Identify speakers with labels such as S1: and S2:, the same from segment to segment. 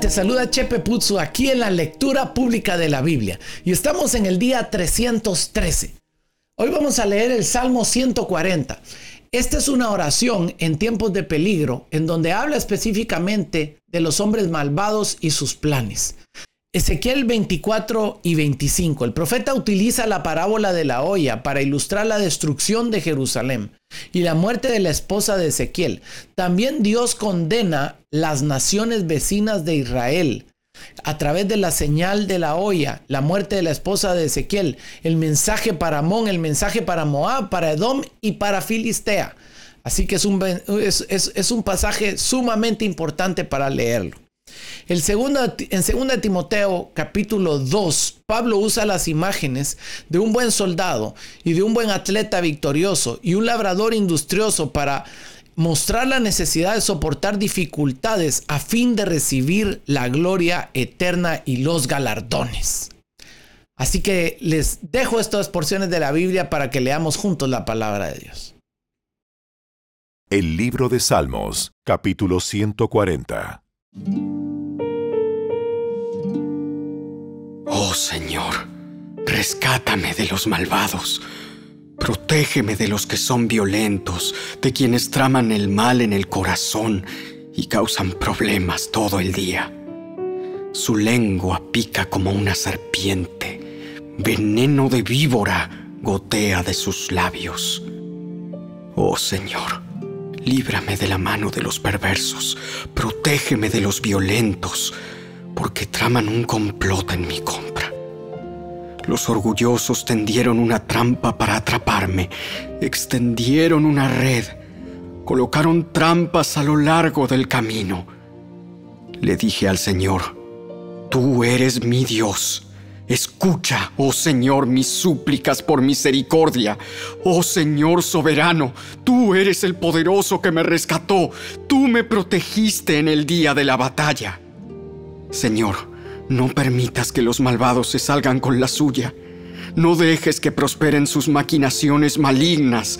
S1: Te saluda Chepe Puzzo aquí en la lectura pública de la Biblia y estamos en el día 313. Hoy vamos a leer el Salmo 140. Esta es una oración en tiempos de peligro en donde habla específicamente de los hombres malvados y sus planes. Ezequiel 24 y 25. El profeta utiliza la parábola de la olla para ilustrar la destrucción de Jerusalén y la muerte de la esposa de Ezequiel. También Dios condena las naciones vecinas de Israel a través de la señal de la olla, la muerte de la esposa de Ezequiel, el mensaje para Amón, el mensaje para Moab, para Edom y para Filistea. Así que es un, es, un pasaje sumamente importante para leerlo. El segundo, en 2 Timoteo capítulo 2, Pablo usa las imágenes de un buen soldado y de un buen atleta victorioso y un labrador industrioso para mostrar la necesidad de soportar dificultades a fin de recibir la gloria eterna y los galardones. Así que les dejo estas porciones de la Biblia para que leamos juntos la palabra de Dios.
S2: El libro de Salmos, capítulo 140.
S3: Oh Señor, rescátame de los malvados Protégeme de los que son violentos, de quienes traman el mal en el corazón y causan problemas todo el día. Su lengua pica como una serpiente, veneno de víbora gotea de sus labios. Oh Señor, líbrame de la mano de los perversos, protégeme de los violentos, porque traman un complot en mi contra. Los orgullosos tendieron una trampa para atraparme, extendieron una red, colocaron trampas a lo largo del camino. Le dije al Señor, Tú eres mi Dios. Escucha, oh Señor, mis súplicas por misericordia. Oh Señor soberano, tú eres el poderoso que me rescató. Tú me protegiste en el día de la batalla. Señor, no permitas que los malvados se salgan con la suya. No dejes que prosperen sus maquinaciones malignas,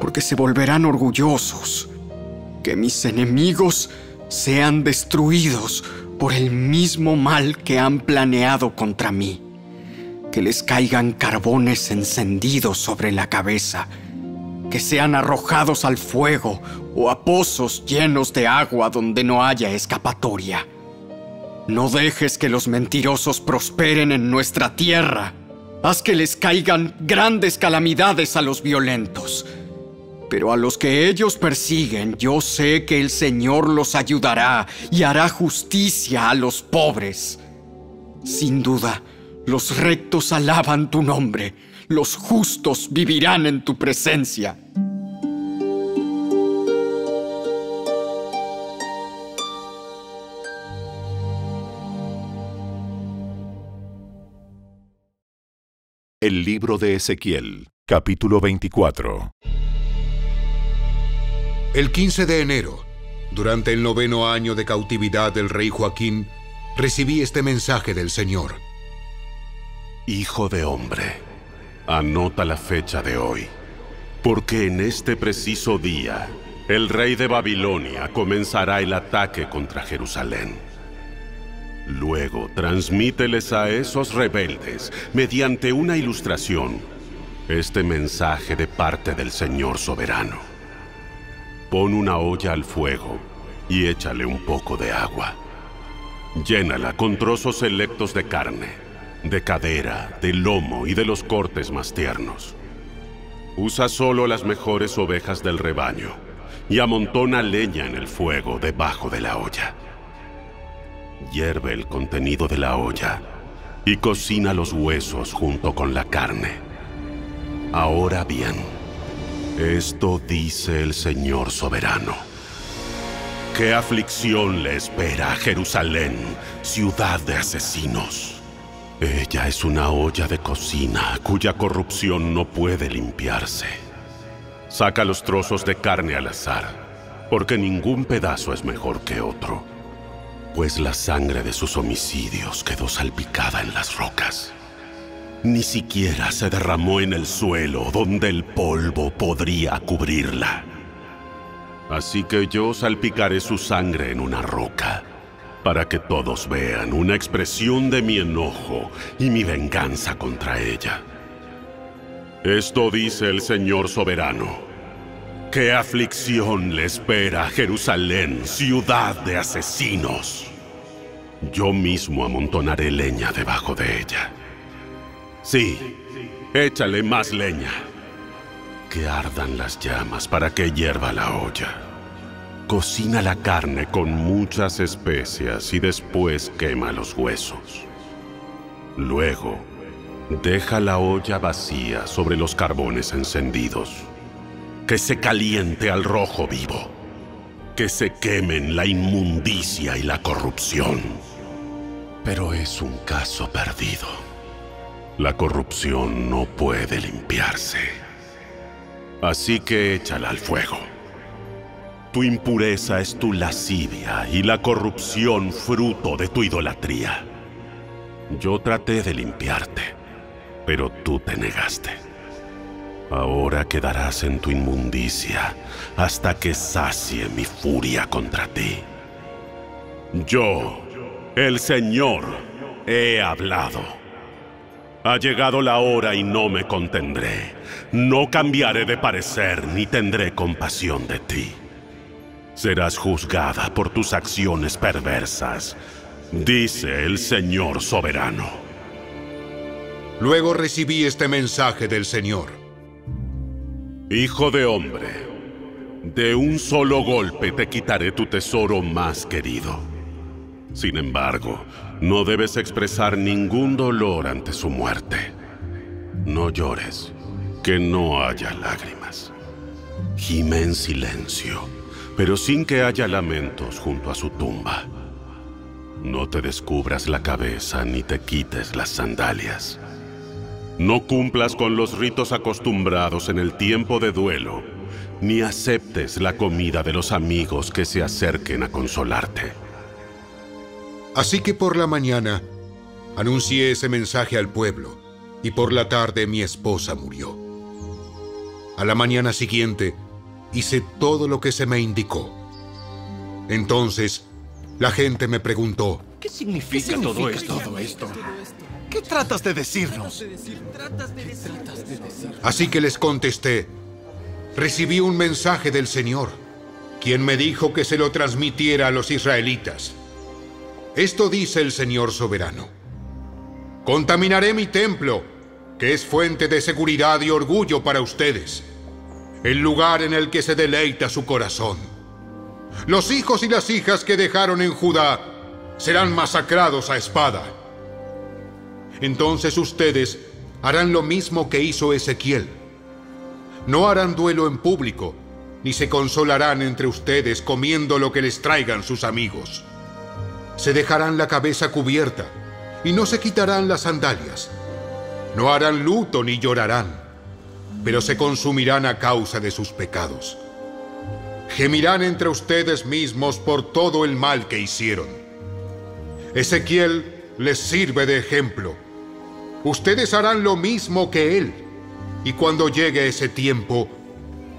S3: porque se volverán orgullosos. Que mis enemigos sean destruidos por el mismo mal que han planeado contra mí. Que les caigan carbones encendidos sobre la cabeza. Que sean arrojados al fuego o a pozos llenos de agua donde no haya escapatoria no dejes que los mentirosos prosperen en nuestra tierra. Haz que les caigan grandes calamidades a los violentos. Pero a los que ellos persiguen, yo sé que el Señor los ayudará y hará justicia a los pobres. Sin duda, los rectos alaban tu nombre, los justos vivirán en tu presencia.
S2: El libro de Ezequiel, capítulo 24.
S4: El 15 de enero, durante el noveno año de cautividad del rey Joaquín, recibí este mensaje del Señor.
S5: Hijo de hombre, anota la fecha de hoy, porque en este preciso día, el rey de Babilonia comenzará el ataque contra Jerusalén. Luego, transmíteles a esos rebeldes, mediante una ilustración, este mensaje de parte del Señor soberano. Pon una olla al fuego y échale un poco de agua. Llénala con trozos selectos de carne, de cadera, de lomo y de los cortes más tiernos. Usa solo las mejores ovejas del rebaño y amontona leña en el fuego debajo de la olla. Hierve el contenido de la olla y cocina los huesos junto con la carne. Ahora bien, esto dice el Señor soberano. ¿Qué aflicción le espera a Jerusalén, ciudad de asesinos? Ella es una olla de cocina cuya corrupción no puede limpiarse. Saca los trozos de carne al azar, porque ningún pedazo es mejor que otro pues la sangre de sus homicidios quedó salpicada en las rocas. Ni siquiera se derramó en el suelo donde el polvo podría cubrirla. Así que yo salpicaré su sangre en una roca, para que todos vean una expresión de mi enojo y mi venganza contra ella. Esto dice el Señor soberano. ¿Qué aflicción le espera a Jerusalén, ciudad de asesinos? Yo mismo amontonaré leña debajo de ella. Sí, échale más leña. Que ardan las llamas para que hierva la olla. Cocina la carne con muchas especias y después quema los huesos. Luego, deja la olla vacía sobre los carbones encendidos. Que se caliente al rojo vivo. Que se quemen la inmundicia y la corrupción. Pero es un caso perdido. La corrupción no puede limpiarse. Así que échala al fuego. Tu impureza es tu lascivia y la corrupción fruto de tu idolatría. Yo traté de limpiarte, pero tú te negaste. Ahora quedarás en tu inmundicia hasta que sacie mi furia contra ti. Yo, el Señor, he hablado. Ha llegado la hora y no me contendré. No cambiaré de parecer ni tendré compasión de ti serás juzgada por tus acciones perversas, dice el Señor soberano.
S4: Luego recibí este mensaje del Señor.
S5: Hijo de hombre, de un solo golpe te quitaré tu tesoro más querido. Sin embargo, no debes expresar ningún dolor ante su muerte. No llores, que no haya lágrimas. Gime en silencio pero sin que haya lamentos junto a su tumba. No te descubras la cabeza ni te quites las sandalias. No cumplas con los ritos acostumbrados en el tiempo de duelo, ni aceptes la comida de los amigos que se acerquen a consolarte.
S4: Así que por la mañana anuncié ese mensaje al pueblo, y por la tarde mi esposa murió. A la mañana siguiente, hice todo lo que se me indicó. Entonces, la gente me preguntó,
S6: ¿Qué significa, todo, esto? ¿Qué tratas de decirnos?
S4: Así que les contesté, recibí un mensaje del Señor, quien me dijo que se lo transmitiera a los israelitas. Esto dice el Señor soberano. Contaminaré mi templo, que es fuente de seguridad y orgullo para ustedes el lugar en el que se deleita su corazón. Los hijos y las hijas que dejaron en Judá serán masacrados a espada. Entonces ustedes harán lo mismo que hizo Ezequiel. No harán duelo en público, ni se consolarán entre ustedes comiendo lo que les traigan sus amigos. Se dejarán la cabeza cubierta y no se quitarán las sandalias. No harán luto ni llorarán pero se consumirán a causa de sus pecados. Gemirán entre ustedes mismos por todo el mal que hicieron. Ezequiel les sirve de ejemplo. Ustedes harán lo mismo que él, y cuando llegue ese tiempo,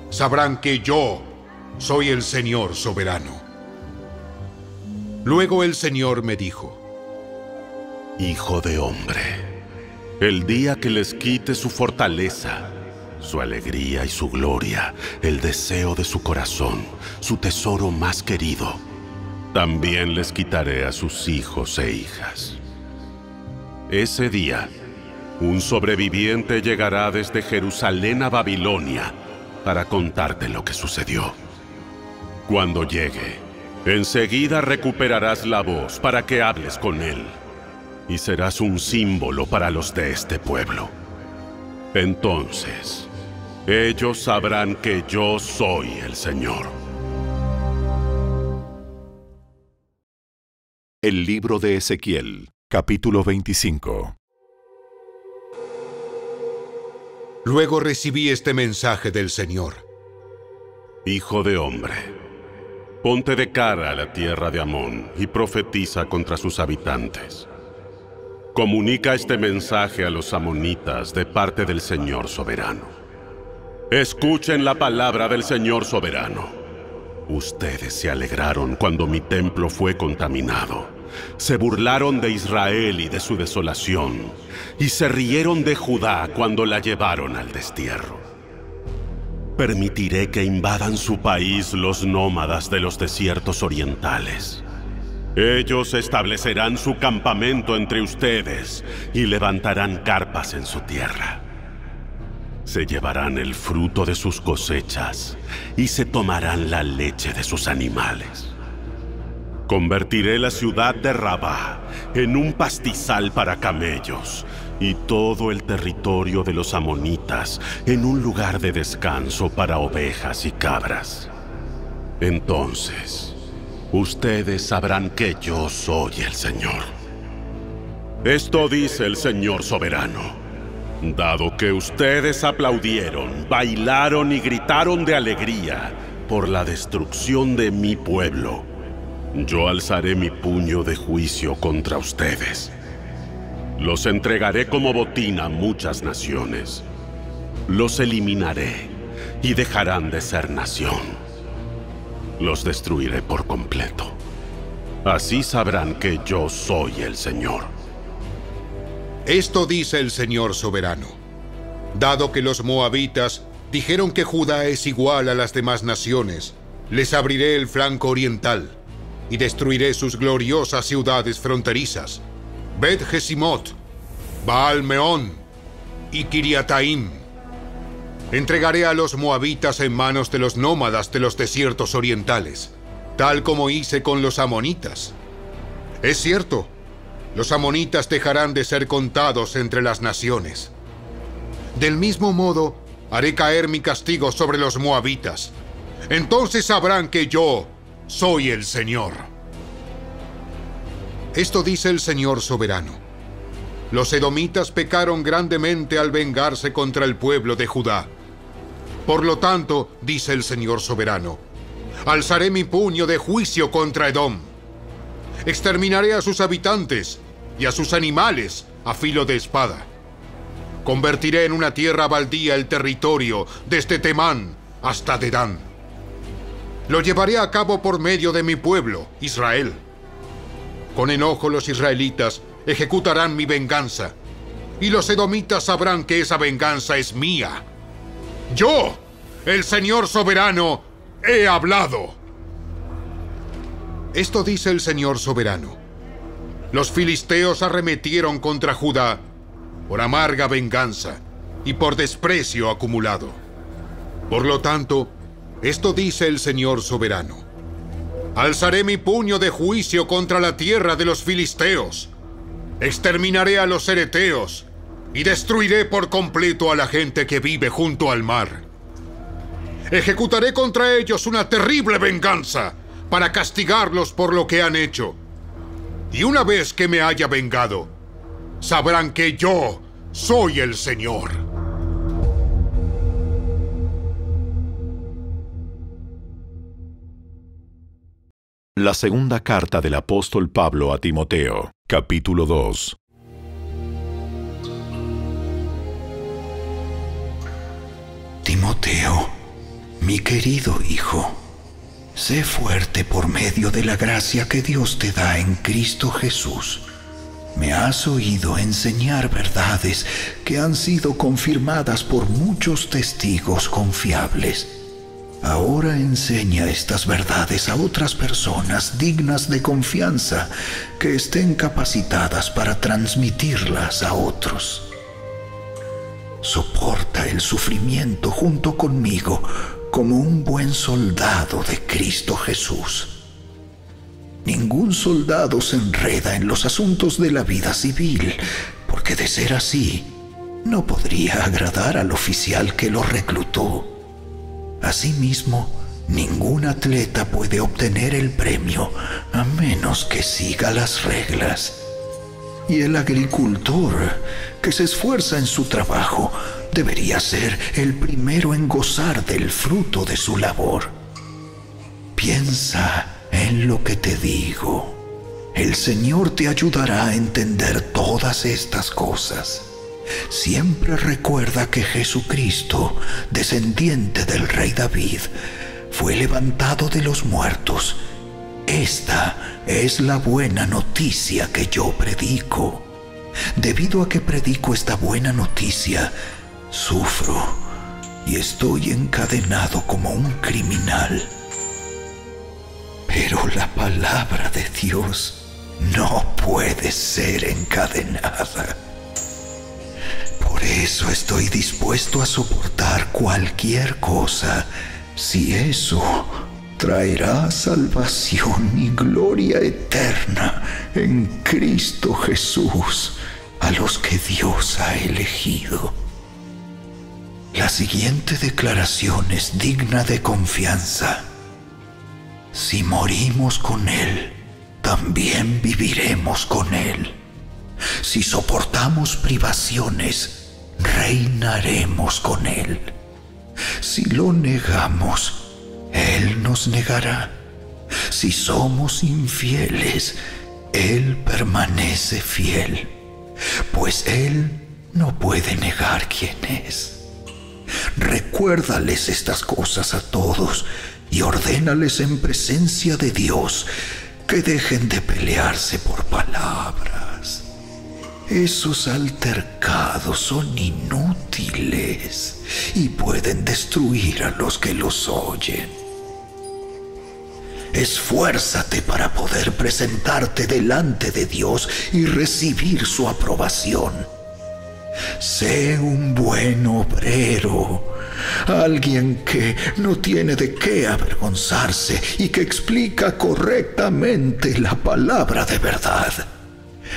S4: sabrán que yo soy el Señor soberano. Luego el Señor me dijo,
S5: Hijo de hombre, el día que les quite su fortaleza, su alegría y su gloria, el deseo de su corazón, su tesoro más querido. También les quitaré a sus hijos e hijas. Ese día, un sobreviviente llegará desde Jerusalén a Babilonia para contarte lo que sucedió. Cuando llegue, enseguida recuperarás la voz para que hables con él y serás un símbolo para los de este pueblo. Entonces, ellos sabrán que yo soy el Señor.
S2: El libro de Ezequiel, capítulo 25.
S4: Luego recibí este mensaje del Señor.
S5: Hijo de hombre, ponte de cara a la tierra de Amón y profetiza contra sus habitantes. Comunica este mensaje a los amonitas de parte del Señor soberano. Escuchen la palabra del Señor soberano. Ustedes se alegraron cuando mi templo fue contaminado, se burlaron de Israel y de su desolación, y se rieron de Judá cuando la llevaron al destierro. Permitiré que invadan su país los nómadas de los desiertos orientales. Ellos establecerán su campamento entre ustedes y levantarán carpas en su tierra. Se llevarán el fruto de sus cosechas y se tomarán la leche de sus animales. Convertiré la ciudad de Rabá en un pastizal para camellos y todo el territorio de los amonitas en un lugar de descanso para ovejas y cabras. Entonces, ustedes sabrán que yo soy el Señor. Esto dice el Señor soberano. Dado que ustedes aplaudieron, bailaron y gritaron de alegría por la destrucción de mi pueblo, yo alzaré mi puño de juicio contra ustedes. Los entregaré como botín a muchas naciones. Los eliminaré y dejarán de ser nación. Los destruiré por completo. Así sabrán que yo soy el Señor.
S4: Esto dice el Señor soberano. Dado que los moabitas dijeron que Judá es igual a las demás naciones, les abriré el flanco oriental y destruiré sus gloriosas ciudades fronterizas, Bet Jesimot, Baal Meón y Kiriataim. Entregaré a los moabitas en manos de los nómadas de los desiertos orientales, tal como hice con los amonitas. Es cierto, los amonitas dejarán de ser contados entre las naciones. Del mismo modo, haré caer mi castigo sobre los moabitas. Entonces sabrán que yo, soy el Señor. Esto dice el Señor soberano. Los edomitas pecaron grandemente al vengarse contra el pueblo de Judá. Por lo tanto, dice el Señor soberano, alzaré mi puño de juicio contra Edom. Exterminaré a sus habitantes y a sus animales a filo de espada. Convertiré en una tierra baldía el territorio desde Temán hasta Dedán lo llevaré a cabo por medio de mi pueblo, Israel. Con enojo los israelitas ejecutarán mi venganza, y los edomitas sabrán que esa venganza es mía. Yo, el Señor soberano, he hablado. Esto dice el Señor soberano. Los filisteos arremetieron contra Judá por amarga venganza y por desprecio acumulado. Por lo tanto, esto dice el Señor soberano. Alzaré mi puño de juicio contra la tierra de los filisteos. Exterminaré a los ereteos y destruiré por completo a la gente que vive junto al mar. Ejecutaré contra ellos una terrible venganza para castigarlos por lo que han hecho. Y una vez que me haya vengado, sabrán que yo soy el Señor.
S2: La segunda carta del apóstol Pablo a Timoteo, capítulo 2.
S7: Timoteo, mi querido hijo, sé fuerte por medio de la gracia que Dios te da en Cristo Jesús. Me has oído enseñar verdades que han sido confirmadas por muchos testigos confiables Ahora enseña estas verdades a otras personas dignas de confianza que estén capacitadas para transmitirlas a otros. Soporta el sufrimiento junto conmigo como un buen soldado de Cristo Jesús. Ningún soldado se enreda en los asuntos de la vida civil, porque de ser así, no podría agradar al oficial que lo reclutó. Asimismo, ningún atleta puede obtener el premio a menos que siga las reglas. Y el agricultor que se esfuerza en su trabajo debería ser el primero en gozar del fruto de su labor. Piensa en lo que te digo. El Señor te ayudará a entender todas estas cosas. Siempre recuerda que Jesucristo, descendiente del rey David, fue levantado de los muertos esta es la buena noticia que yo predico. Debido a que predico esta buena noticia, sufro y estoy encadenado como un criminal. Pero la palabra de Dios no puede ser encadenada. Eso estoy dispuesto a soportar cualquier cosa si eso traerá salvación y gloria eterna en Cristo Jesús a los que Dios ha elegido. La siguiente declaración es digna de confianza. Si morimos con Él, también viviremos con Él. Si soportamos privaciones, reinaremos con Él. Si lo negamos, Él nos negará. Si somos infieles, Él permanece fiel, pues Él no puede negar quién es. Recuérdales estas cosas a todos y ordénales en presencia de Dios que dejen de pelearse por palabras. Esos altercados son inútiles y pueden destruir a los que los oyen. Esfuérzate para poder presentarte delante de Dios y recibir su aprobación. Sé un buen obrero, alguien que no tiene de qué avergonzarse y que explica correctamente la palabra de verdad.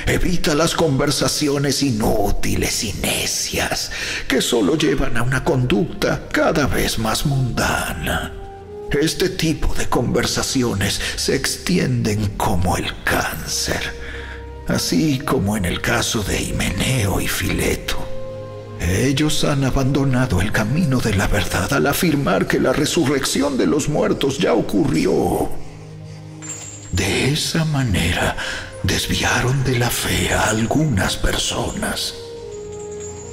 S7: Evita las conversaciones inútiles y necias que solo llevan a una conducta cada vez más mundana. Este tipo de conversaciones se extienden como el cáncer, así como en el caso de Himeneo y Fileto. Ellos han abandonado el camino de la verdad al afirmar que la resurrección de los muertos ya ocurrió. De esa manera desviaron de la fe a algunas personas.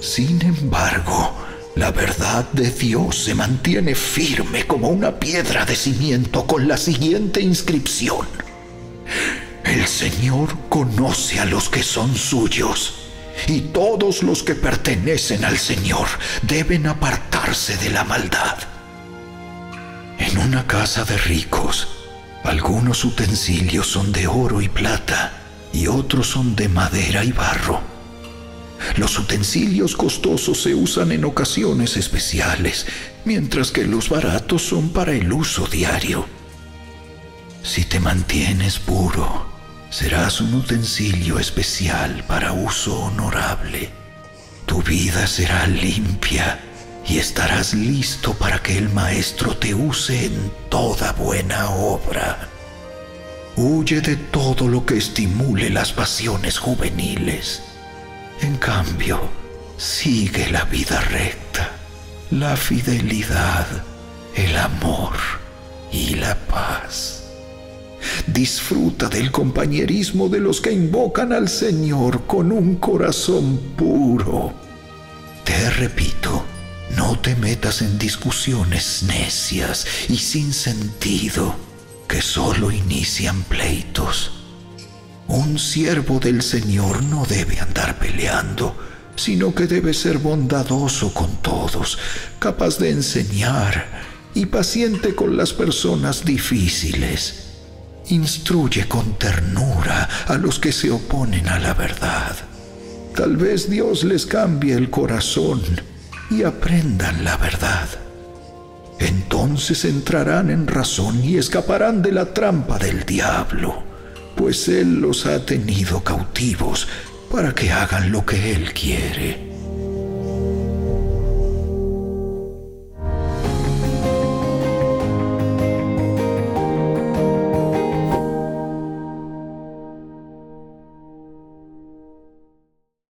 S7: Sin embargo, la verdad de Dios se mantiene firme como una piedra de cimiento con la siguiente inscripción. El Señor conoce a los que son suyos y todos los que pertenecen al Señor deben apartarse de la maldad. En una casa de ricos, algunos utensilios son de oro y plata y otros son de madera y barro. Los utensilios costosos se usan en ocasiones especiales, mientras que los baratos son para el uso diario. Si te mantienes puro, serás un utensilio especial para uso honorable. Tu vida será limpia y estarás listo para que el Maestro te use en toda buena obra. Huye de todo lo que estimule las pasiones juveniles. En cambio, sigue la vida recta, la fidelidad, el amor y la paz. Disfruta del compañerismo de los que invocan al Señor con un corazón puro. Te repito, no te metas en discusiones necias y sin sentido que solo inician pleitos. Un siervo del Señor no debe andar peleando, sino que debe ser bondadoso con todos, capaz de enseñar y paciente con las personas difíciles instruye con ternura a los que se oponen a la verdad. Tal vez Dios les cambie el corazón y aprendan la verdad. Entonces entrarán en razón y escaparán de la trampa del diablo, pues Él los ha tenido cautivos para que hagan lo que Él quiere.